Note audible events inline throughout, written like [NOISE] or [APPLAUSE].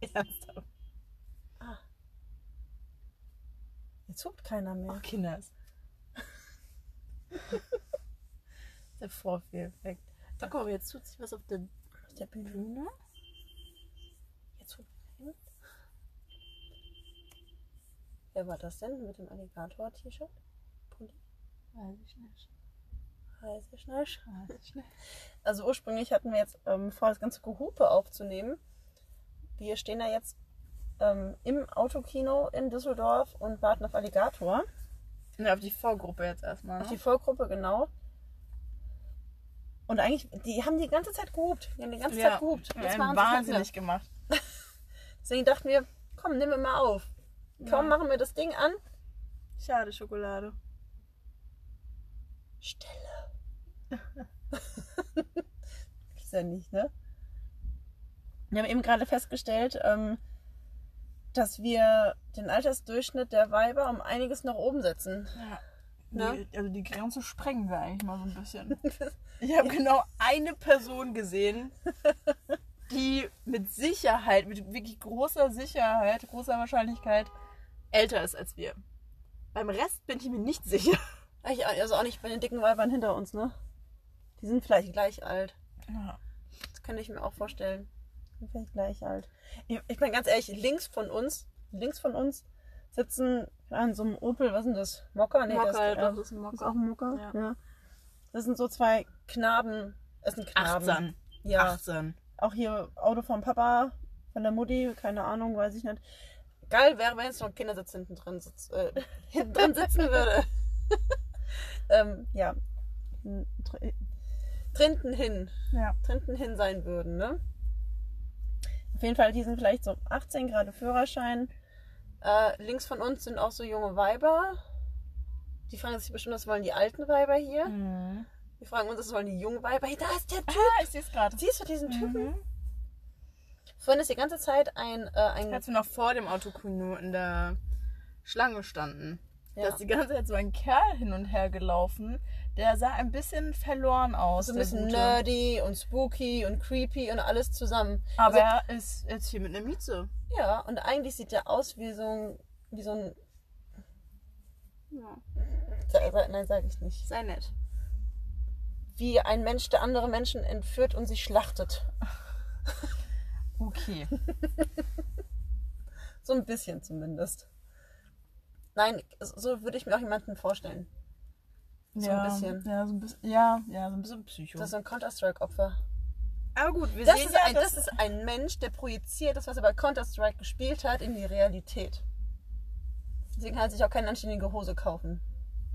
Ernsthaft. Jetzt hupt keiner mehr. Oh, Kinders. der Vorführeffekt. Da guck mal, jetzt tut sich was auf der Auf der Bühne. Bühne. Jetzt hupt keiner. Wer war das denn mit dem Alligator-T-Shirt? Pulli? Weiß ich nicht. Nicht. Weiß ich nicht. Also ursprünglich hatten wir jetzt ähm, vor, das ganze Gehupe aufzunehmen. Wir stehen da jetzt ähm, im Autokino in Düsseldorf und warten auf Alligator. Ja, auf die Vorgruppe jetzt erstmal. Auf Ne? die Vorgruppe, genau. Und eigentlich, die haben die ganze Zeit gehupt. Die haben die ganze Zeit gehupt. Ja, einen machen sie es wahnsinnig gemacht. wieder. [LAUGHS] Deswegen dachten wir, komm, nehmen wir mal auf. Komm, Ja. machen wir das Ding an. Schade, Schokolade. Stille. Ist ja nicht, ne? Wir haben eben gerade festgestellt, ähm, dass wir den Altersdurchschnitt der Weiber um einiges nach oben setzen. Ja. Ne? Die, also die Grenze sprengen wir eigentlich mal so ein bisschen. [LAUGHS] Ich habe genau eine Person gesehen, die mit Sicherheit, mit wirklich großer Sicherheit, großer Wahrscheinlichkeit älter ist als wir. Beim Rest bin ich mir nicht sicher. Ich- Also auch nicht bei den dicken Weibern hinter uns, ne? Die sind vielleicht gleich alt. Ja. Das könnte ich mir auch vorstellen. Die sind vielleicht gleich alt. Ich, ich bin ganz ehrlich, links von uns, links von uns sitzen an so einem Opel, was ist denn das? Mokka? Nee, Mokka, das, äh, das ist ein Mokka. Ist auch ein Mokka? Ja. Das sind so zwei Knaben. Es sind Knaben. 18. Ja. 18. Auch hier Auto vom Papa, von der Mutti, keine Ahnung, weiß ich nicht. Geil wäre, wenn jetzt noch ein Kindersitz hinten drin, sitz, äh, hinten drin sitzen würde. [LAUGHS] ähm, ja. Trinten hin. Ja. Trinten hin sein würden, ne? Auf jeden Fall, die sind vielleicht so 18 gerade Führerschein. Äh, links von uns sind auch so junge Weiber. Die fragen sich bestimmt, was wollen die alten Weiber hier? Mhm. Wir fragen uns, was wollen die jungen Weiber? Hey, da ist der Typ. Ah, ich sehe es gerade. Siehst du diesen Typen? Mhm. Vorhin ist die ganze Zeit ein, äh, ein Als wir noch vor dem Autokuno in der Schlange standen, da Ja. ist die ganze Zeit so ein Kerl hin und her gelaufen, der sah ein bisschen verloren aus. so ein der bisschen Gute. nerdy und spooky und creepy und alles zusammen. Aber Also, er ist jetzt hier mit einer Mieze. ja, und eigentlich sieht er aus wie so ein, wie so ein, Ja. nein, sage ich nicht, Sei nett. wie ein Mensch, der andere Menschen entführt und sie schlachtet. [LAUGHS] Okay. [LAUGHS] So ein bisschen zumindest. Nein, so würde ich mir auch jemanden vorstellen. So ein bisschen. Ja, so ein bisschen. Ja, ja, so ein bisschen Psycho. Das ist ein Counter-Strike-Opfer. Aber gut, wir Das, sehen ist ja, ein, dass- das ist ein Mensch, der projiziert das, was er bei Counter-Strike gespielt hat, in die Realität. Deswegen kann er sich auch keine anständige Hose kaufen.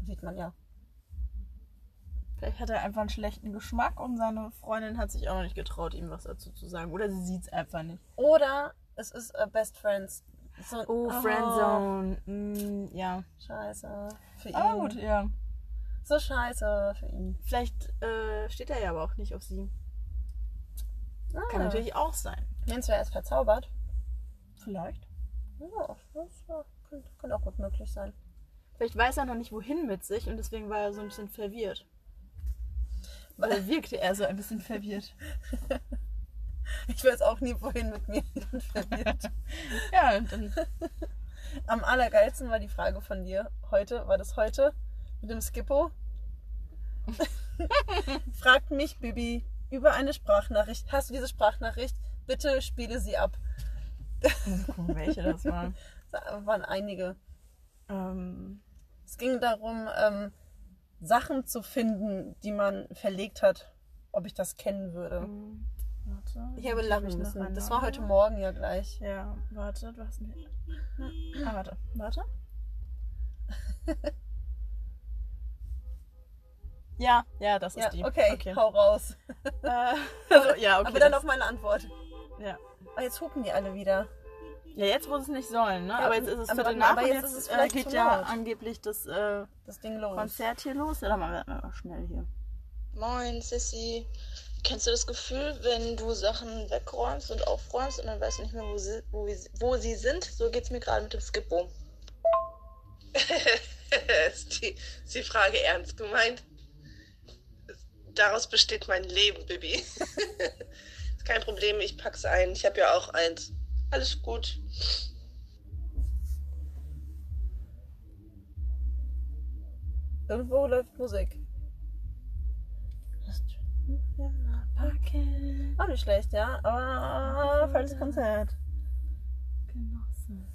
Sieht man ja. Vielleicht hat er einfach einen schlechten Geschmack und seine Freundin hat sich auch noch nicht getraut, ihm was dazu zu sagen. Oder sie sieht es einfach nicht. Oder es ist äh, Best Friends. So, ein- Oh, Friendzone. Mm, ja. Scheiße. Für ihn. Aber gut, ja. So scheiße für ihn. Vielleicht äh, steht er ja aber auch nicht auf sie. Ah, Kann natürlich auch sein. Jens wäre erst verzaubert. Vielleicht. Ja, das ja, könnte, könnte auch gut möglich sein. Vielleicht weiß er noch nicht, wohin mit sich und deswegen war er so ein bisschen verwirrt. Weil wirkte er so ein bisschen verwirrt. [LAUGHS] [LAUGHS] Ich weiß auch nie, wohin mit mir. [LAUGHS] Ja, und dann. Am allergeilsten war die Frage von dir heute. War das heute? Mit dem Skippo? [LAUGHS] Fragt mich, Bibi, über eine Sprachnachricht. Hast du diese Sprachnachricht? Bitte spiele sie ab. Gucken, welche das waren. Da waren einige. Ähm, Es ging darum, ähm, Sachen zu finden, die man verlegt hat, ob ich das kennen würde. Warte. Ich habe Hab lachen müssen. eine? Das war heute Morgen ja gleich. Ja, warte, du hast mir. Ah, warte, warte. [LAUGHS] Ja, ja, das ist Ja, die. okay, hau raus. [LAUGHS] Äh, also, ja, okay. Aber dann noch meine Antwort. Ja. Aber jetzt hupen die alle wieder. ja, jetzt wo sie es nicht sollen, ne? aber jetzt ist es aber Viertel warte nach mal, und aber jetzt jetzt ist es äh, vielleicht geht zu ja laut. angeblich das äh, Das Ding los. Konzert hier los. Ja, dann machen wir mal schnell hier. Moin, Sissy. Kennst du das Gefühl, wenn du Sachen wegräumst und aufräumst und dann weißt du nicht mehr, wo sie, wo, sie- wo sie sind? So geht's mir gerade mit dem Skippo. [LAUGHS] ist, die, ist die Frage ernst gemeint? Daraus besteht mein Leben, Bibi. [LAUGHS] Ist Kein Problem, ich pack's ein. Ich habe ja auch eins. Alles gut. Irgendwo läuft Musik. Auch nicht schlecht, ja. Aber falsches Konzert. Genossen.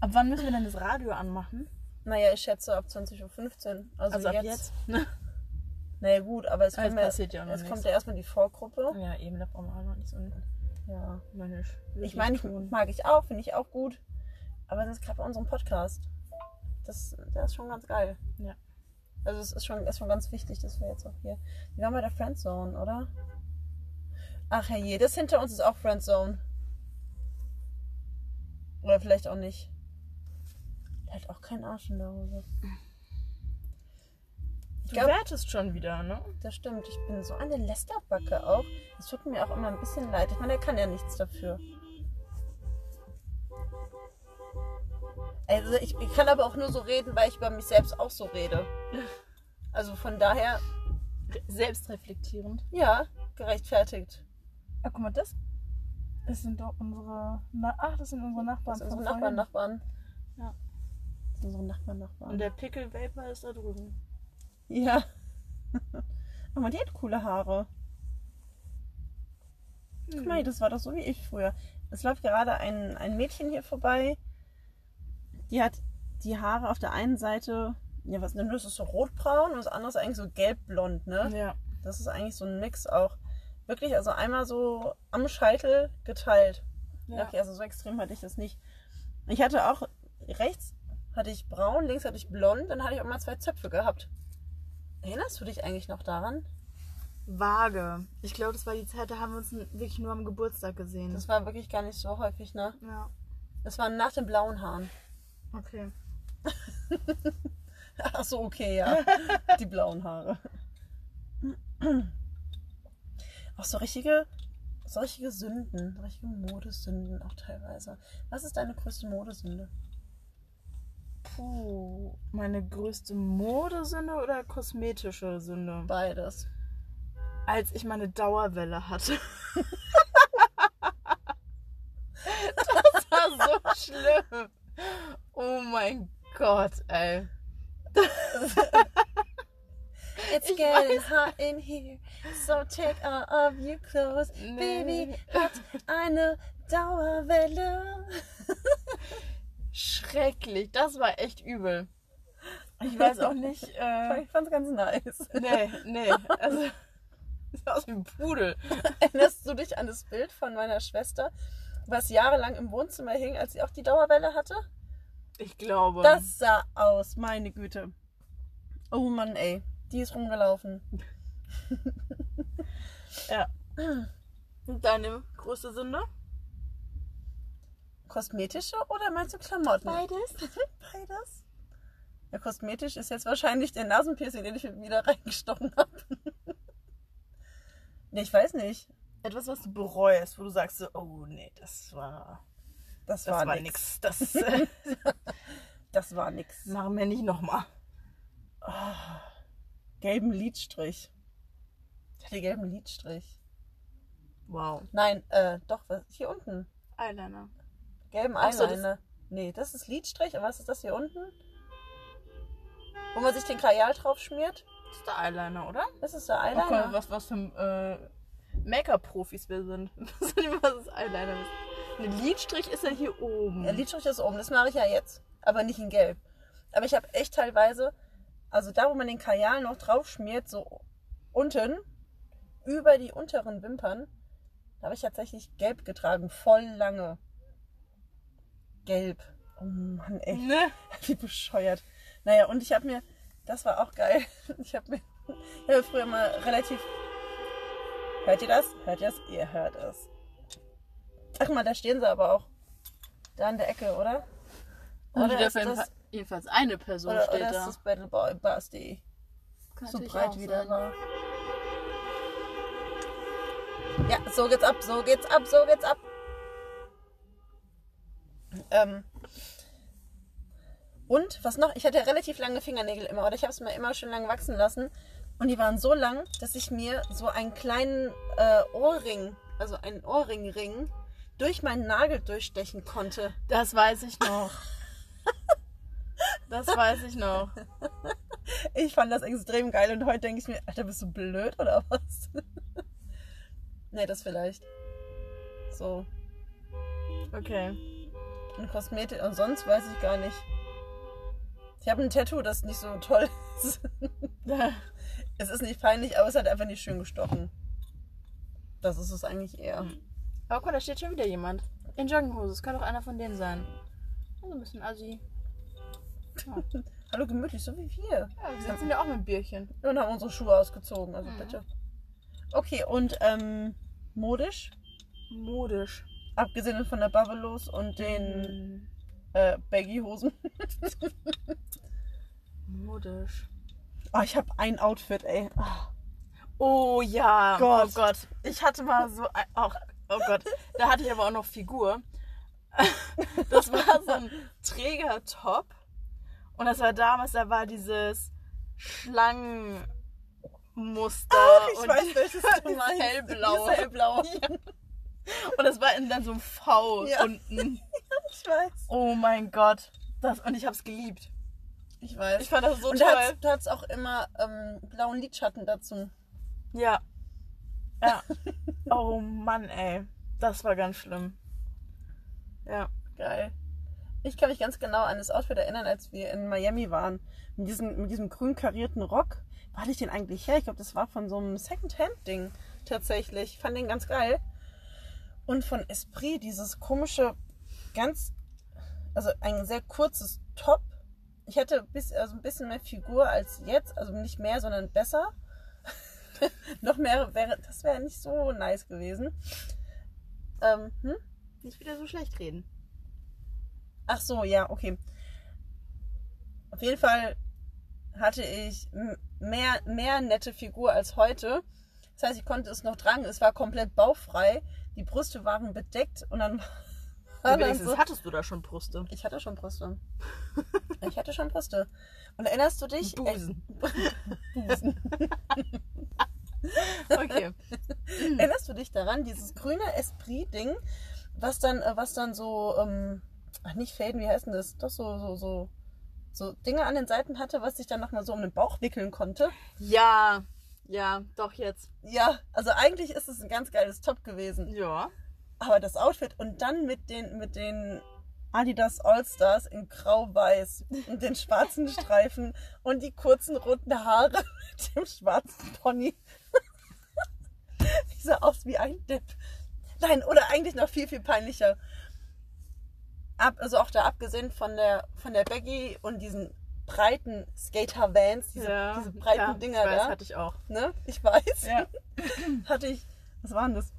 Ab wann müssen wir denn das Radio anmachen? Naja, ich schätze ab 20.15 Uhr. Also, Also ab jetzt. jetzt? [LAUGHS] Naja, gut, aber es Aber es kommt ja, passiert ja auch noch nichts. kommt ja erstmal die Vorgruppe. Ja, eben, da brauchen wir auch noch nicht so ein Ja. meine Ich meine, ich mag ich auch, finde ich auch gut. Aber das ist gerade bei unserem Podcast. Das, der ist schon ganz geil. Ja. Also es ist schon, ist schon ganz wichtig, dass wir jetzt auch hier. Wir waren bei der Friendzone, oder? Ach herrje, das hinter uns ist auch Friendzone. Oder vielleicht auch nicht. Der hat auch keinen Arsch in der Hose. Du glaub- wertest schon wieder, ne? Das stimmt, ich bin so eine Lästerbacke auch. Das tut mir auch immer ein bisschen leid. Ich meine, er kann ja nichts dafür. Also ich, ich kann aber auch nur so reden, weil ich über mich selbst auch so rede. [LAUGHS] Also von daher, Selbstreflektierend. ja, gerechtfertigt. Ah, guck mal, das. Das sind doch unsere. Na, ach, das sind unsere Nachbarn. Das sind unsere Nachbarn. Nachbarn. Ja. Das sind unsere Nachbarn, Nachbarn. Und der Pickle Vapor ist da drüben. ja. [LAUGHS] aber die hat coole Haare. Guck mal, das war doch so wie ich früher. Es läuft gerade ein, ein Mädchen hier vorbei. Die hat die Haare auf der einen Seite, ja, was denn das ist so rotbraun und das andere ist eigentlich so gelbblond, ne? Ja. Das ist eigentlich so ein Mix auch. Wirklich, also einmal so am Scheitel geteilt. Ja. Okay, also so extrem hatte ich das nicht. Ich hatte auch rechts hatte ich braun, links hatte ich blond, dann hatte ich auch mal zwei Zöpfe gehabt. Erinnerst du dich eigentlich noch daran? Vage. Ich glaube, das war die Zeit, da haben wir uns wirklich nur am Geburtstag gesehen. Das war wirklich gar nicht so häufig, ne? ja. Das war nach den blauen Haaren. Okay. [LAUGHS] Ach so, okay, ja. [LAUGHS] Die blauen Haare. Auch so richtige, so richtige Sünden, richtige Modesünden auch teilweise. Was ist deine größte Modesünde? Puh. Meine größte Modesünde oder kosmetische Sünde? Beides. Als ich meine Dauerwelle hatte. [LAUGHS] das war so schlimm. Oh mein Gott, ey. [LAUGHS] It's [LAUGHS] Ich getting hot in here, so take all of your clothes. Nee. [LAUGHS] Baby hat eine Dauerwelle. Schrecklich. Das war echt übel. Ich [LAUGHS] weiß auch nicht. Äh, Ich fand's ganz nice. nee, nee. Also, sah aus wie ein Pudel. Erinnerst du dich an das Bild von meiner Schwester, was jahrelang im Wohnzimmer hing, als sie auch die Dauerwelle hatte? Ich glaube. Das sah aus, meine Güte. Oh Mann, ey. Die ist rumgelaufen. [LAUGHS] Ja. Und deine größte Sünde? Kosmetische oder meinst du Klamotten? Beides. [LAUGHS] Beides. Ja, kosmetisch ist jetzt wahrscheinlich der Nasenpiercing, den ich mir wieder reingestochen habe. [LAUGHS] nee, ich weiß nicht. Etwas, was du bereust, wo du sagst so, oh nee, das war, Das, das war, war, nix. nix. Das äh, Das war nix. machen wir nicht nochmal. Gelben Lidstrich. Ich hatte gelben Lidstrich. Wow. Nein, äh, doch, was, hier unten. Eyeliner. Gelben Ach so, das- Eyeliner. Nee, das ist Lidstrich. Und was ist das hier unten? Wo man sich den Kajal drauf schmiert? Das ist der Eyeliner, oder? Das ist der Eyeliner. guck mal, was, was für äh, Make-up-Profis wir sind. [LAUGHS] Nicht, was ist Eyeliner ist. Ein Lidstrich ist ja hier oben. Ja, Lidstrich ist oben, das mache ich ja jetzt. Aber nicht in Gelb. Aber ich habe echt teilweise, also da, wo man den Kajal noch drauf schmiert, so unten, über die unteren Wimpern, da habe ich tatsächlich Gelb getragen. Voll lange. Gelb. Oh Mann, ey. ne? [LAUGHS] Wie bescheuert. Naja, und ich habe mir, das war auch geil. [LAUGHS] Ich habe mir, ich habe früher mal relativ. Hört ihr das? Hört ihr das? Ihr hört es. Ach mal, da stehen sie aber auch. Da in der Ecke, oder? Und Oder ist das- jedenfalls eine Person Oder, steht oder da. ist das? Kann So breit wieder sein. war. Ja, so geht's ab, so geht's ab, so geht's ab. Ähm. Und was noch? Ich hatte relativ lange Fingernägel immer, oder ich habe es mir immer schön lang wachsen lassen. Und die waren so lang, dass ich mir so einen kleinen äh, Ohrring, also einen Ohrringring, durch meinen Nagel durchstechen konnte. Das weiß ich noch. Das weiß ich noch. Ich fand das extrem geil und heute denke ich mir, Alter, bist du blöd oder was? nee, das vielleicht. So. Okay. Und Kosmetik und sonst weiß ich gar nicht. Ich habe ein Tattoo, das nicht so toll ist. [LAUGHS] es ist nicht peinlich, aber es hat einfach nicht schön gestochen. Das ist es eigentlich eher. Aber guck mal, da steht schon wieder jemand. In Jogginghose. Es kann doch einer von denen sein. Also ein bisschen assi. Hallo, gemütlich, so wie wir. Ja, wir sitzen ja auch mit Bierchen. Und haben unsere Schuhe ausgezogen, also Mhm. bitte. Okay, und ähm, modisch, Modisch. abgesehen von der Bubbelos und den Mhm. äh, Baggy-Hosen. Modisch. Oh, ich habe ein Outfit, ey. Ah. Oh ja. Gott. Oh Gott. Ich hatte mal so ein. Oh, oh Gott. Da hatte ich aber auch noch Figur. [LAUGHS] Das war so ein Trägertop. Und das war damals, da war dieses Schlangenmuster. Ach, ich und weiß, welches [LAUGHS] du meinst. Hellblau. Hellblau. [LAUGHS] Ja. Und das war in dann so ein V Ja. unten. [LAUGHS] Ich weiß. Oh mein Gott. Das, und ich hab's geliebt. Ich weiß. Ich fand das so und toll. du hattest auch immer ähm, blauen Lidschatten dazu. Ja. Ja. Oh Mann, ey. Das war ganz schlimm. Ja. Geil. Ich kann mich ganz genau an das Outfit erinnern, als wir in Miami waren. Mit diesem, mit diesem grün karierten Rock. Wo hatte ich den eigentlich her? Ich glaube, das war von so einem Secondhand-Ding tatsächlich. Ich fand den ganz geil. Und von Esprit dieses komische, ganz, also ein sehr kurzes Top. Ich hätte bis, also ein bisschen mehr Figur als jetzt. Also nicht mehr, sondern besser. [LAUGHS] Noch mehr wäre, das wäre nicht so nice gewesen. Ähm, hm? Nicht wieder so schlecht reden. Ach so, ja, okay. Auf jeden Fall hatte ich mehr, mehr nette Figur als heute. Das heißt, ich konnte es noch tragen. Es war komplett bauchfrei. Die Brüste waren bedeckt und dann [LAUGHS] war dann so, hattest du da schon Brüste. ich hatte schon Brüste. [LAUGHS] Ich hatte schon Brüste. Und erinnerst du dich? Busen. Äh, Busen. [LAUGHS] Okay. Erinnerst du dich daran, dieses grüne Esprit-Ding, was dann, äh, was dann so, ähm, ach nicht Fäden, wie heißt denn das? Doch so, so, so, so Dinge an den Seiten hatte, was sich dann nochmal so um den Bauch wickeln konnte. Ja. Ja, doch jetzt. Ja, also eigentlich ist es ein ganz geiles Top gewesen. Ja. Aber das Outfit und dann mit den, mit den Adidas All-Stars in grau-weiß [LAUGHS] und den schwarzen Streifen und die kurzen roten Haare [LAUGHS] mit dem schwarzen Pony. [LAUGHS] Ich sah aus wie ein Depp. Nein, oder eigentlich noch viel, viel peinlicher. Ab, also auch da abgesehen von der, von der Baggy und diesen breiten Skater-Vans, diese, ja. diese breiten ja, Dinger ich weiß, da. hatte ich auch. Ne? Ich weiß. Ja. [LAUGHS] hatte ich, was war denn das?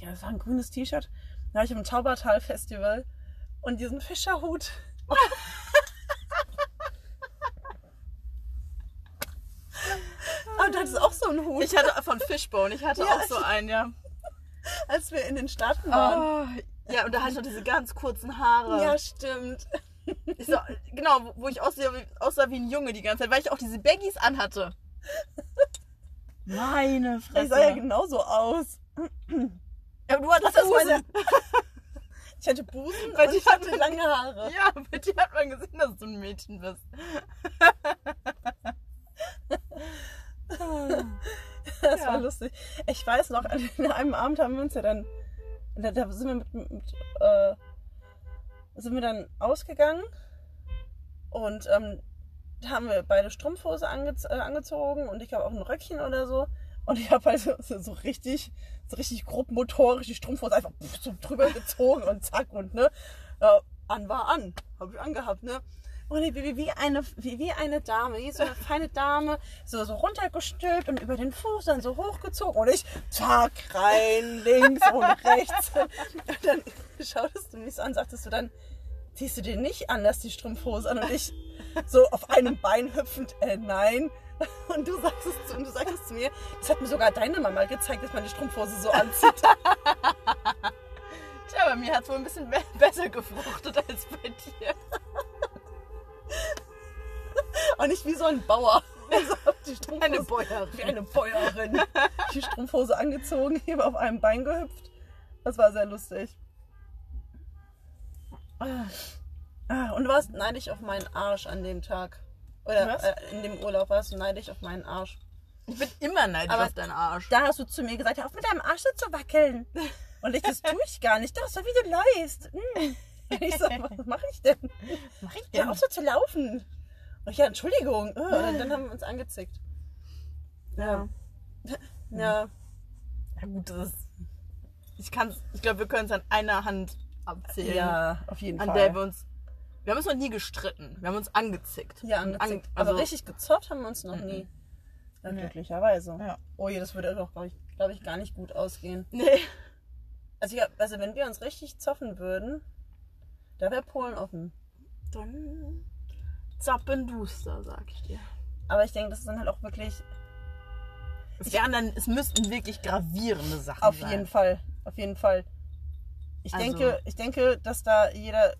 Ja, das war ein grünes T-Shirt. Da war ich im Taubertal-Festival und diesen Fischerhut. [LAUGHS] Aber du hattest auch so einen Hut, Ich hatte von Fishbone, ich hatte Ja, auch so einen, ja. [LAUGHS] als wir in den Staaten waren. Oh, ja, und da hatte ich noch diese ganz kurzen Haare. Ja, stimmt. [LAUGHS] Ich so, genau, wo- ich aussah, wie- aussah wie ein Junge die ganze Zeit, weil ich auch diese Baggies anhatte. Meine Fresse. Ich sah ja genauso aus. Ja, aber du hattest Das meine- [LAUGHS] Ich hatte Busen Bei und ich hatte hat- lange Haare. Ja, bei dir hat man gesehen, dass du ein Mädchen bist. Das Ja. war lustig. Ich weiß noch, [LAUGHS] an einem Abend haben wir uns ja dann, da, da sind wir mit, mit äh, sind wir dann ausgegangen und ähm, da haben wir beide Strumpfhose ange äh, angezogen und ich habe auch ein Röckchen oder so und ich habe halt so, so, so richtig, so richtig grob motorisch die Strumpfhose einfach so drüber gezogen und zack und ne, äh, an war an, habe ich angehabt, ne. Und wie, wie, eine, wie, wie eine Dame, wie so eine feine Dame, so, so runtergestülpt und über den Fuß dann so hochgezogen. Und ich, zack, rein, links und rechts. Und dann schautest du mich so an, sagtest du dann, ziehst du dir nicht anders die Strumpfhose an? Und ich so auf einem Bein hüpfend, äh, nein. Und du sagst es zu, und du sagst es zu mir, das hat mir sogar deine Mama gezeigt, dass man die Strumpfhose so anzieht. Tja, bei mir hat es wohl ein bisschen be besser gefruchtet als bei dir. Und nicht wie so ein Bauer. [LAUGHS] die Strumpfhose, Eine Bäuerin. Wie eine Bäuerin. [LAUGHS] Die Strumpfhose angezogen, [LAUGHS] eben auf einem Bein gehüpft. Das war sehr lustig. Ah. Ah, und du warst neidisch auf meinen Arsch an dem Tag. Oder äh, in dem Urlaub warst du neidisch auf meinen Arsch. Ich bin immer neidisch Aber- auf deinen Arsch. Da hast du zu mir gesagt, hör auf mit deinem Arsch so zu wackeln. Und ich, das tue ich gar nicht. Das ist doch, wie du läufst. Hm. Und Ich so, was mache ich denn? mach ich Ja, auch so zu laufen. Ich, ja, Entschuldigung. Oh, dann haben wir uns angezickt. Ja. Ja, Ja gut, das ist. Ich kann's, ich glaube, wir können es an einer Hand abzählen. ja, auf jeden An Fall. der wir uns. Wir haben uns noch nie gestritten. Wir haben uns angezickt. ja, angezickt. an- also, Aber richtig gezockt haben wir uns noch nie. Ja, Nee. glücklicherweise. Ja. Oh je, das würde doch, glaube ich, glaub ich, gar nicht gut ausgehen. Nee. Also, ja, also wenn wir uns richtig zoffen würden, da wäre Polen offen. Dann zappenduster, sag ich dir. Aber ich denke, das ist dann halt auch wirklich Es wären dann, es müssten wirklich gravierende Sachen Auf sein. jeden Fall, auf jeden Fall. Ich Also- denke, ich denke, dass da jeder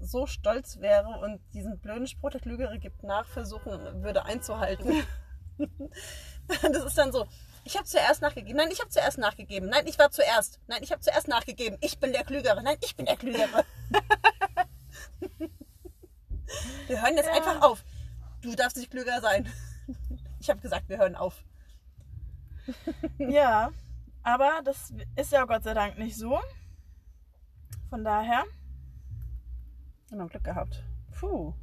so stolz wäre und diesen blöden Spruch, der Klügere gibt nach, versuchen würde einzuhalten. [LAUGHS] das ist dann so, ich habe zuerst nachgegeben. Nein, ich habe zuerst nachgegeben. Nein, ich war zuerst. Nein, ich habe zuerst nachgegeben. Ich bin der Klügere. Nein, ich bin der Klügere. [LAUGHS] wir hören jetzt Ja. einfach auf. Du darfst nicht klüger sein. [LAUGHS] Ich habe gesagt, wir hören auf. [LAUGHS] Ja, aber das ist ja Gott sei Dank nicht so. Von daher. Wir haben Glück gehabt. Puh.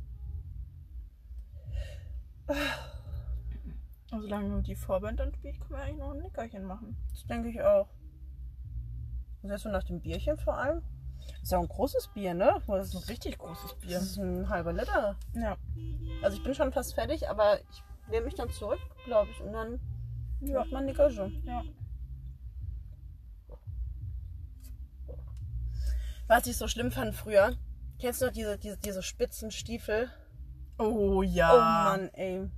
Und solange nur die Vorband dann spielt, können wir eigentlich noch ein Nickerchen machen. Das denke ich auch. Was hast du nach dem Bierchen vor allem? Ist ja auch ein großes Bier, ne? Das ist ein richtig großes Bier. das ist ein halber Liter. Ja. Also ich bin schon fast fertig, aber ich lehne mich dann zurück, glaube ich. Und dann Ja. macht man Nickerchen. ja. Was ich so schlimm fand früher, kennst du noch diese, diese, diese spitzen Stiefel? Oh ja. Oh Mann, ey.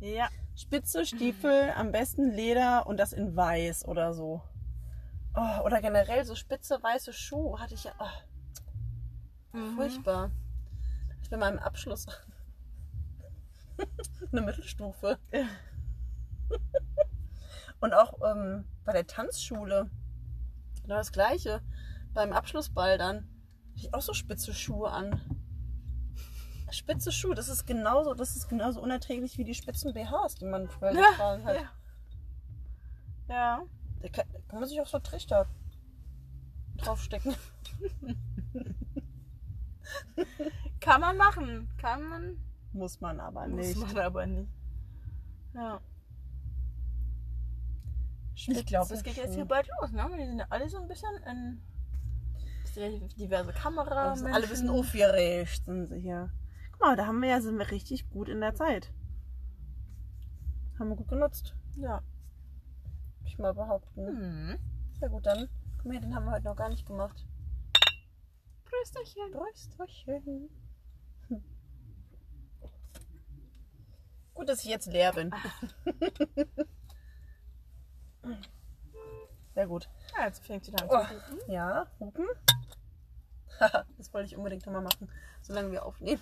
Ja. Spitze Stiefel, am besten Leder und das in weiß oder so. Oh, oder generell so spitze weiße Schuhe hatte ich ja. Oh, Mhm. furchtbar. Ich bin mal im Abschluss. [LAUGHS] Eine Mittelstufe. [LAUGHS] und auch ähm, bei der Tanzschule. Genau das gleiche. Beim Abschlussball dann. Hatte ich auch so spitze Schuhe an. Spitze Schuhe, das ist genauso, das ist genauso unerträglich wie die spitzen BHs, die man früher Ja, getragen hat. ja. Ja. Da kann, da kann man sich auch so Trichter draufstecken. [LAUGHS] Kann man machen. Kann man. Muss man aber Muss nicht. man aber nicht. Ja. Ich glaube, es geht jetzt hier bald los, ne? Die sind ja alle so ein bisschen in diverse Kamera. Also alle ein bisschen aufgeregt sind sie hier. Guck mal, da haben wir ja, sind wir richtig gut in der Zeit. Haben wir gut genutzt, Ja. Ich mal behaupten. Hm. Ja gut, dann. Guck mal, den haben wir heute noch gar nicht gemacht. Prösterchen. Prösterchen. Hm. Gut, dass ich jetzt leer bin. [LAUGHS] Sehr gut. Ja, jetzt fängt sie dann Oh. an zu hupen. Ja, hupen. [LAUGHS] Das wollte ich unbedingt nochmal machen, solange wir aufnehmen.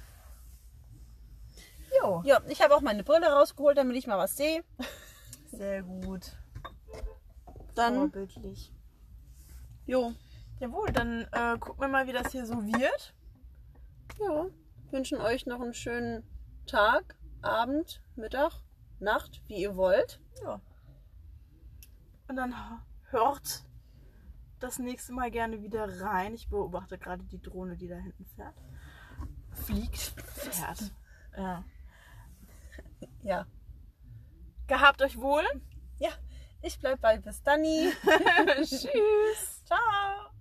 Jo. Ja, ich habe auch meine Brille rausgeholt, damit ich mal was sehe. Sehr gut. Dann, Vorbildlich. jo, Jawohl, dann äh, gucken wir mal, wie das hier so wird. ja, wünschen euch noch einen schönen Tag, Abend, Mittag, Nacht, wie ihr wollt. Ja. Und dann hört das nächste Mal gerne wieder rein. Ich beobachte gerade die Drohne, die da hinten fährt. Fliegt. Fährt. Ja. Ja, Gehabt euch wohl. ja, ich bleib bei bis Danny. [LAUGHS] [LAUGHS] Tschüss. Ciao.